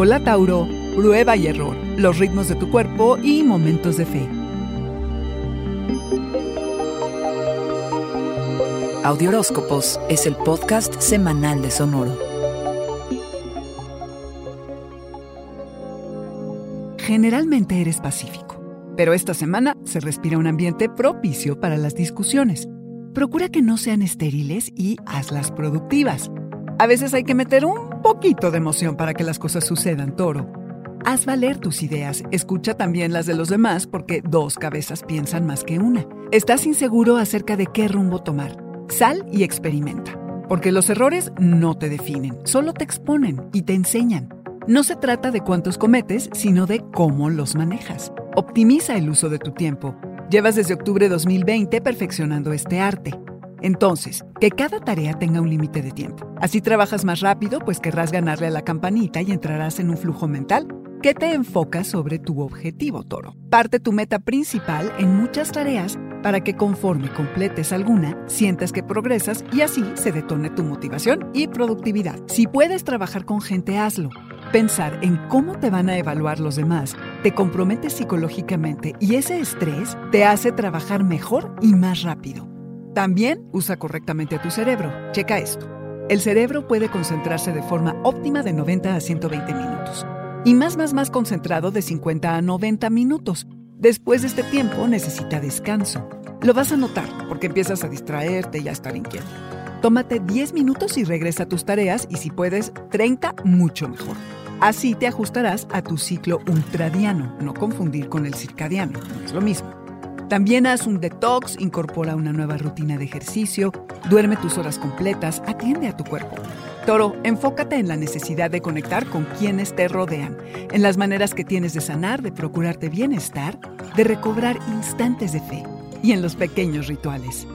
Hola Tauro, prueba y error, los ritmos de tu cuerpo y momentos de fe. Audioróscopos es el podcast semanal de Sonoro. Generalmente eres pacífico, pero esta semana se respira un ambiente propicio para las discusiones. Procura que no sean estériles y hazlas productivas. A veces hay que meter un poquito de emoción para que las cosas sucedan, toro. Haz valer tus ideas, escucha también las de los demás porque dos cabezas piensan más que una. Estás inseguro acerca de qué rumbo tomar. Sal y experimenta, porque los errores no te definen, solo te exponen y te enseñan. No se trata de cuántos cometes, sino de cómo los manejas. Optimiza el uso de tu tiempo. Llevas desde octubre de 2020 perfeccionando este arte. Entonces, que cada tarea tenga un límite de tiempo. Así trabajas más rápido, pues querrás ganarle a la campanita y entrarás en un flujo mental que te enfoca sobre tu objetivo, toro. Parte tu meta principal en muchas tareas para que conforme completes alguna, sientas que progresas y así se detone tu motivación y productividad. Si puedes trabajar con gente, hazlo. Pensar en cómo te van a evaluar los demás te compromete psicológicamente y ese estrés te hace trabajar mejor y más rápido. También usa correctamente tu cerebro. Checa esto. El cerebro puede concentrarse de forma óptima de 90 a 120 minutos y más más más concentrado de 50 a 90 minutos. Después de este tiempo necesita descanso. Lo vas a notar porque empiezas a distraerte y a estar inquieto. Tómate 10 minutos y regresa a tus tareas y si puedes 30 mucho mejor. Así te ajustarás a tu ciclo ultradiano, no confundir con el circadiano, no es lo mismo. También haz un detox, incorpora una nueva rutina de ejercicio, duerme tus horas completas, atiende a tu cuerpo. Toro, enfócate en la necesidad de conectar con quienes te rodean, en las maneras que tienes de sanar, de procurarte bienestar, de recobrar instantes de fe y en los pequeños rituales.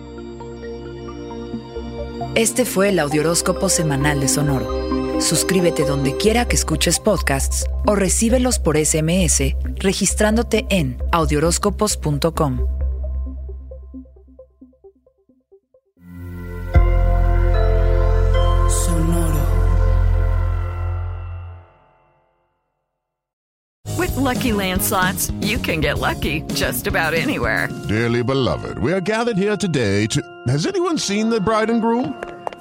Este fue el Audioróscopo Semanal de Sonoro. Suscríbete donde quiera que escuches podcasts o recíbelos por SMS registrándote en audioróscopos.com. Sonoro. With Lucky Land slots, you can get lucky just about anywhere. Dearly beloved, we are gathered here today to. Has anyone seen the bride and groom?